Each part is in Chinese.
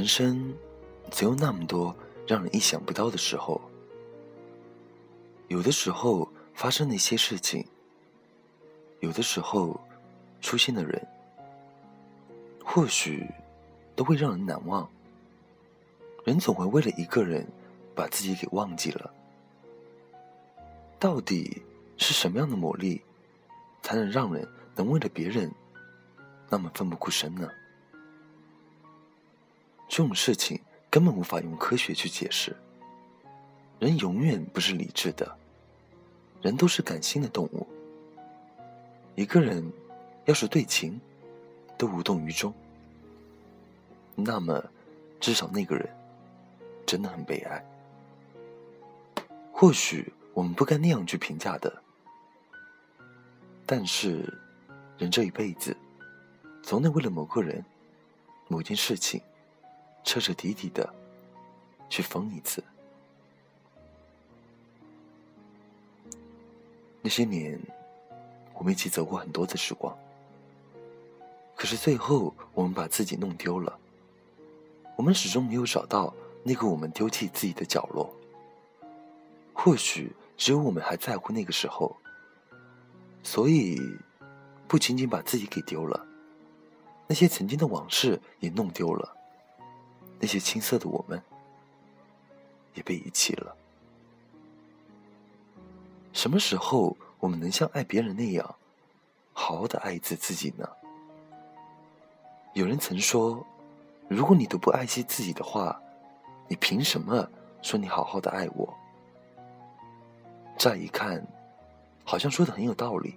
人生总有那么多让人意想不到的时候，有的时候发生的一些事情，有的时候出现的人，或许都会让人难忘。人总会为了一个人把自己给忘记了。到底是什么样的魔力，才能让人能为了别人那么奋不顾身呢？这种事情根本无法用科学去解释。人永远不是理智的，人都是感性的动物。一个人要是对情都无动于衷，那么至少那个人真的很悲哀。或许我们不该那样去评价的，但是人这一辈子，总得为了某个人、某件事情。彻彻底底的去疯一次。那些年，我们一起走过很多的时光，可是最后我们把自己弄丢了。我们始终没有找到那个我们丢弃自己的角落。或许只有我们还在乎那个时候，所以不仅仅把自己给丢了，那些曾经的往事也弄丢了。那些青涩的我们，也被遗弃了。什么时候我们能像爱别人那样，好好的爱一次自己呢？有人曾说，如果你都不爱惜自己的话，你凭什么说你好好的爱我？乍一看，好像说的很有道理，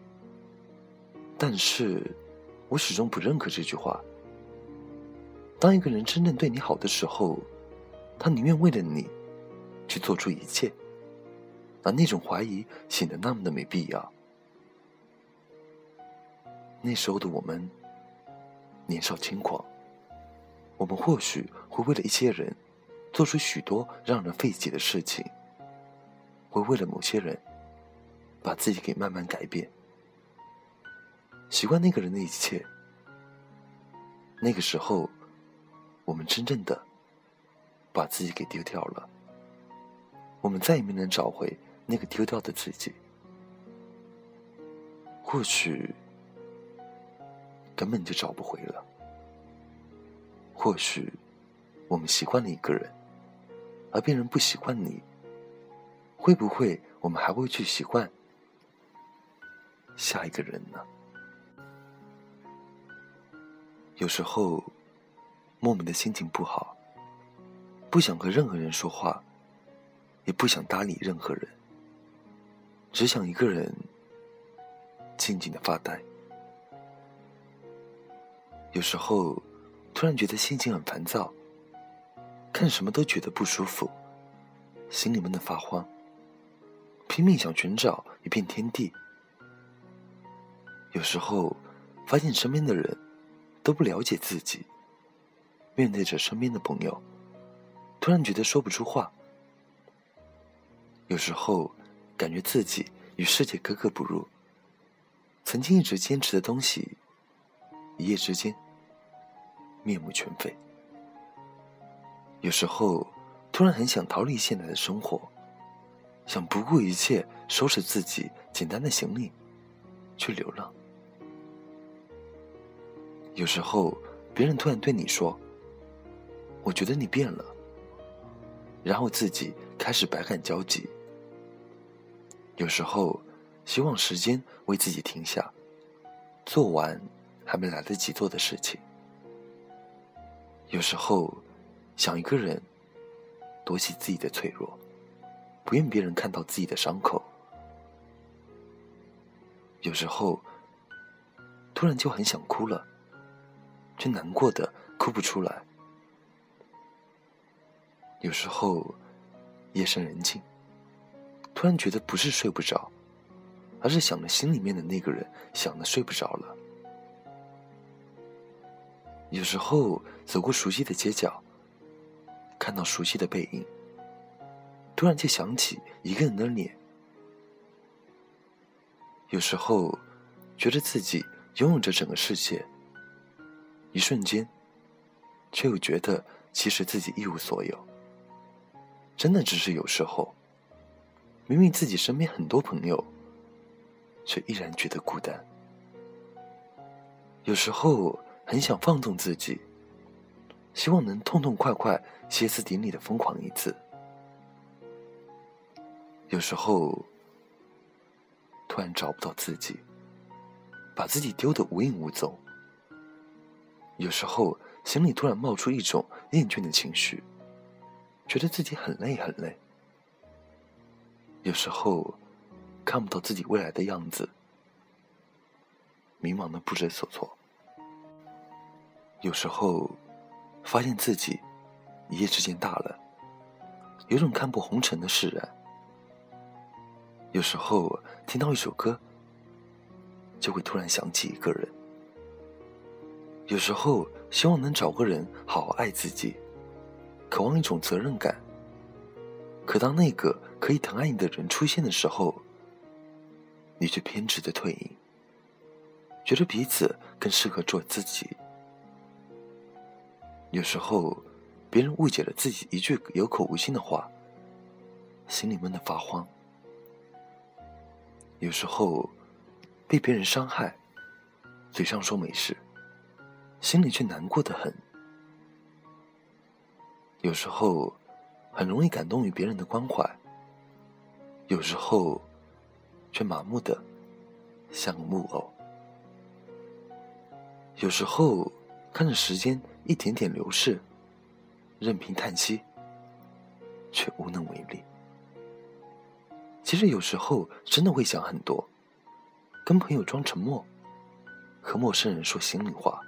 但是我始终不认可这句话。当一个人真正对你好的时候，他宁愿为了你去做出一切，而那种怀疑显得那么的没必要。那时候的我们年少轻狂，我们或许会为了一些人做出许多让人费解的事情，会为了某些人把自己给慢慢改变，习惯那个人的一切。那个时候。我们真正的把自己给丢掉了，我们再也没能找回那个丢掉的自己。或许根本就找不回了。或许我们习惯了一个人，而别人不习惯你，会不会我们还会去习惯下一个人呢？有时候。莫名的心情不好，不想和任何人说话，也不想搭理任何人，只想一个人静静的发呆。有时候突然觉得心情很烦躁，看什么都觉得不舒服，心里闷得发慌，拼命想寻找一片天地。有时候发现身边的人都不了解自己。面对着身边的朋友，突然觉得说不出话。有时候感觉自己与世界格格不入，曾经一直坚持的东西，一夜之间面目全非。有时候突然很想逃离现在的生活，想不顾一切收拾自己简单的行李，去流浪。有时候别人突然对你说。我觉得你变了，然后自己开始百感交集。有时候希望时间为自己停下，做完还没来得及做的事情。有时候想一个人躲起自己的脆弱，不愿别人看到自己的伤口。有时候突然就很想哭了，却难过的哭不出来。有时候，夜深人静，突然觉得不是睡不着，而是想着心里面的那个人，想的睡不着了。有时候走过熟悉的街角，看到熟悉的背影，突然就想起一个人的脸。有时候觉得自己拥有着整个世界，一瞬间，却又觉得其实自己一无所有。真的只是有时候，明明自己身边很多朋友，却依然觉得孤单。有时候很想放纵自己，希望能痛痛快快、歇斯底里的疯狂一次。有时候突然找不到自己，把自己丢得无影无踪。有时候心里突然冒出一种厌倦的情绪。觉得自己很累很累，有时候看不到自己未来的样子，迷茫的不知所措。有时候发现自己一夜之间大了，有种看破红尘的释然。有时候听到一首歌，就会突然想起一个人。有时候希望能找个人好好爱自己。渴望一种责任感，可当那个可以疼爱你的人出现的时候，你却偏执的退隐，觉得彼此更适合做自己。有时候，别人误解了自己一句有口无心的话，心里闷得发慌；有时候，被别人伤害，嘴上说没事，心里却难过的很。有时候，很容易感动于别人的关怀；有时候，却麻木的像个木偶；有时候，看着时间一点点流逝，任凭叹息，却无能为力。其实有时候真的会想很多，跟朋友装沉默，和陌生人说心里话。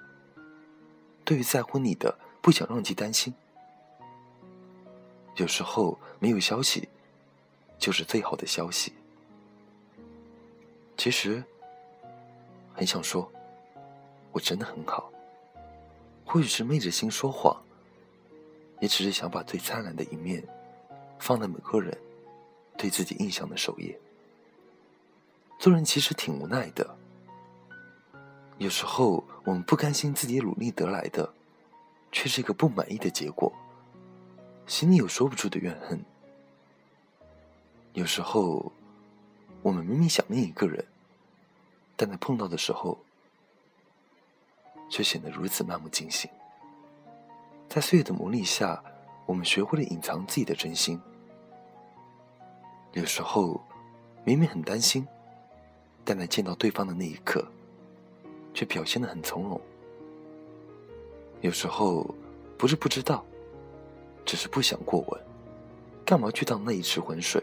对于在乎你的，不想让其担心。有时候没有消息，就是最好的消息。其实很想说，我真的很好。或许是昧着心说谎，也只是想把最灿烂的一面放在每个人对自己印象的首页。做人其实挺无奈的，有时候我们不甘心自己努力得来的，却是一个不满意的结果。心里有说不出的怨恨。有时候，我们明明想念一个人，但在碰到的时候，却显得如此漫不经心。在岁月的磨砺下，我们学会了隐藏自己的真心。有时候，明明很担心，但在见到对方的那一刻，却表现的很从容。有时候，不是不知道。只是不想过问，干嘛去当那一池浑水？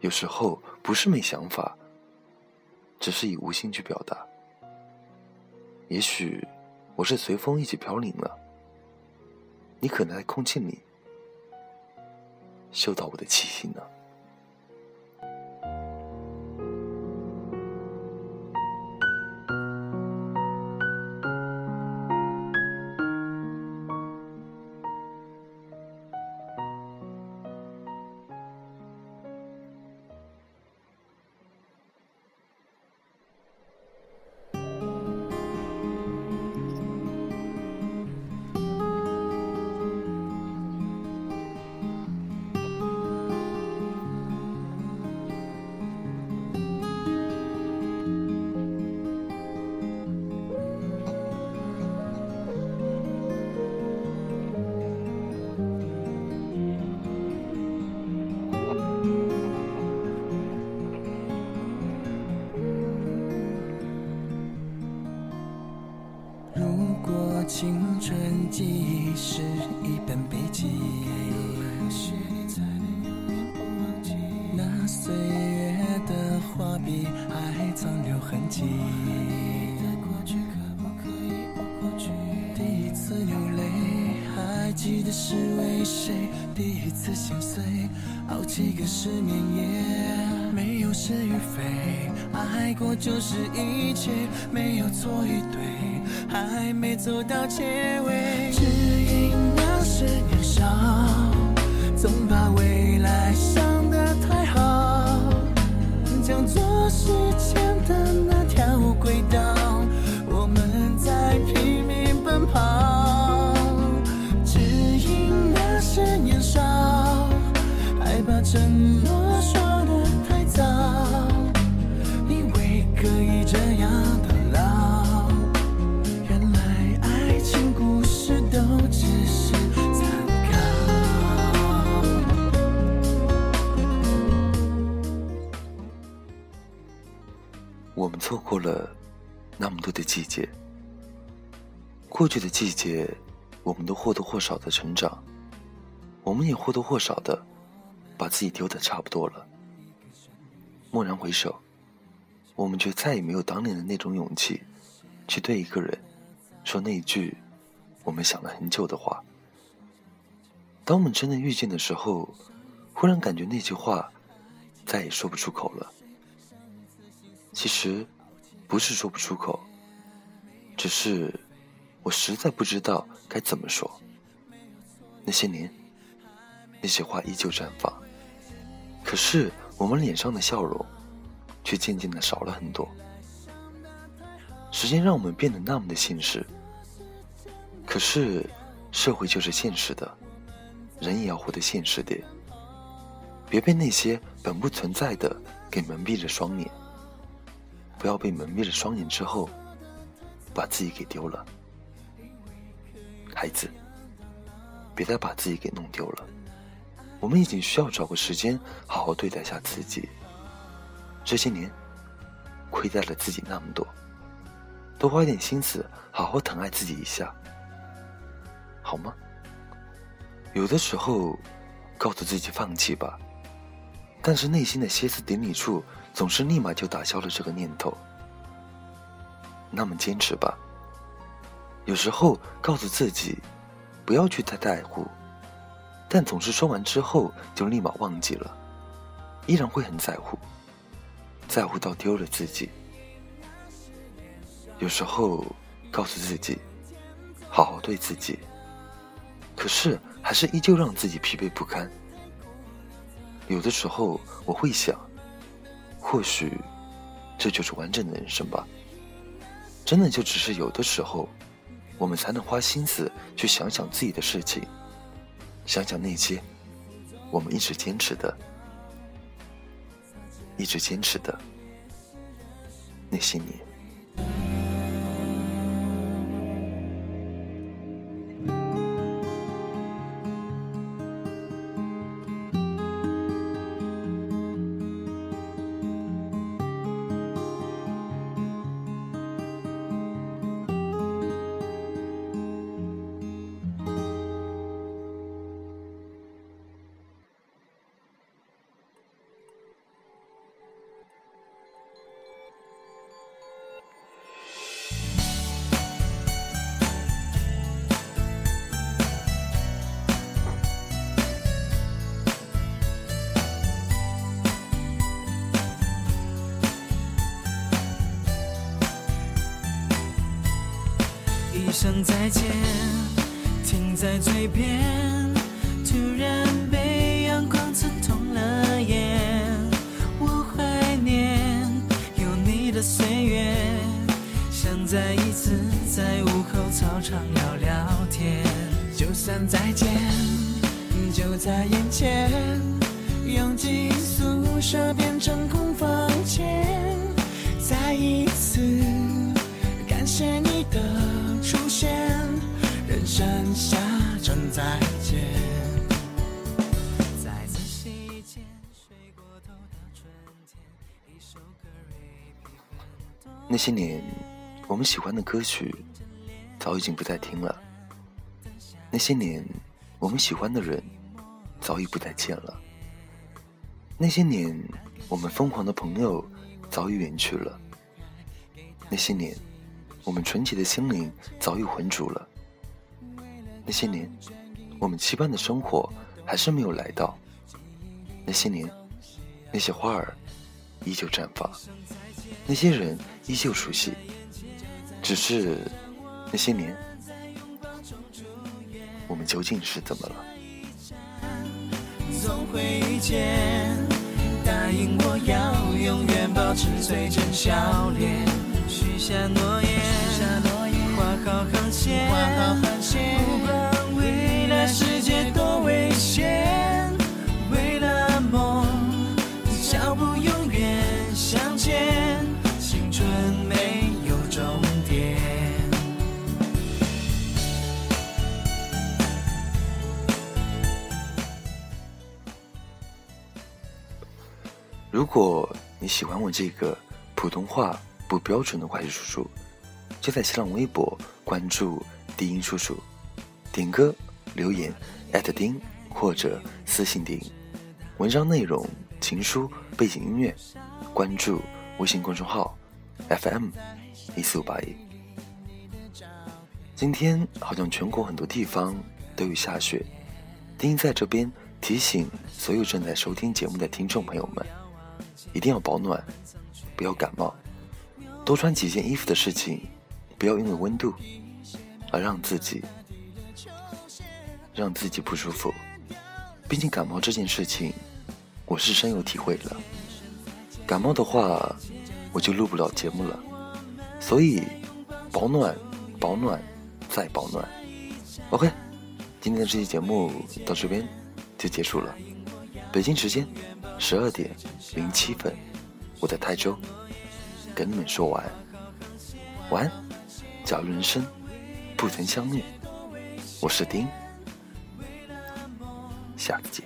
有时候不是没想法，只是已无心去表达。也许我是随风一起飘零了，你可能在空气里嗅到我的气息呢。记得是为谁？第一次心碎，好几个失眠夜，没有是与非，爱过就是一切，没有错与对。还没走到结尾，只因那时年少，总把未来想得太好，将做时间的过去的季节，我们都或多或少的成长，我们也或多或少的把自己丢的差不多了。蓦然回首，我们却再也没有当年的那种勇气，去对一个人说那一句我们想了很久的话。当我们真的遇见的时候，忽然感觉那句话再也说不出口了。其实不是说不出口，只是我实在不知道该怎么说。那些年，那些花依旧绽放，可是。我们脸上的笑容，却渐渐的少了很多。时间让我们变得那么的现实，可是社会就是现实的，人也要活得现实点。别被那些本不存在的给蒙蔽了双眼，不要被蒙蔽了双眼之后，把自己给丢了。孩子，别再把自己给弄丢了。我们已经需要找个时间好好对待下自己。这些年，亏待了自己那么多，多花点心思，好好疼爱自己一下，好吗？有的时候，告诉自己放弃吧，但是内心的歇斯底里处，总是立马就打消了这个念头。那么坚持吧。有时候告诉自己，不要去太在乎。但总是说完之后就立马忘记了，依然会很在乎，在乎到丢了自己。有时候告诉自己，好好对自己，可是还是依旧让自己疲惫不堪。有的时候我会想，或许这就是完整的人生吧。真的就只是有的时候，我们才能花心思去想想自己的事情。想想那些我们一直坚持的、一直坚持的那些年。声再见，停在嘴边，突然被阳光刺痛了眼。我怀念有你的岁月，想再一次在午后操场聊聊天。就算再见，就在眼前，拥挤宿舍变成空房间，再一次感谢你的。那些年，我们喜欢的歌曲早已经不再听了；那些年，我们喜欢的人早已不再见了；那些年，我们疯狂的朋友早已远去了；那些年，我们纯洁的心灵早已浑浊了。那些年，我们期盼的生活还是没有来到。那些年，那些花儿依旧绽放，那些人依旧熟悉。只是那些年，我们究竟是怎么了？总会遇见，答应我要永远保持最真笑脸，许下诺言，画好航线。如如果你喜欢我这个普通话不标准的怪叔叔，就在新浪微博关注低音叔叔，点歌留言艾特丁或者私信丁，文章内容情书背景音乐，关注微信公众号 FM 一四五八一。今天好像全国很多地方都有下雪，丁在这边提醒所有正在收听节目的听众朋友们，一定要保暖，不要感冒，多穿几件衣服的事情，不要因为温度而让自己让自己不舒服。毕竟感冒这件事情，我是深有体会的。感冒的话，我就录不了节目了，所以保暖，保暖。再保暖，OK，今天的这期节目到这边就结束了。北京时间十二点零七分，我在泰州跟你们说晚安。晚安，假如人生不曾相遇，我是丁，下次见。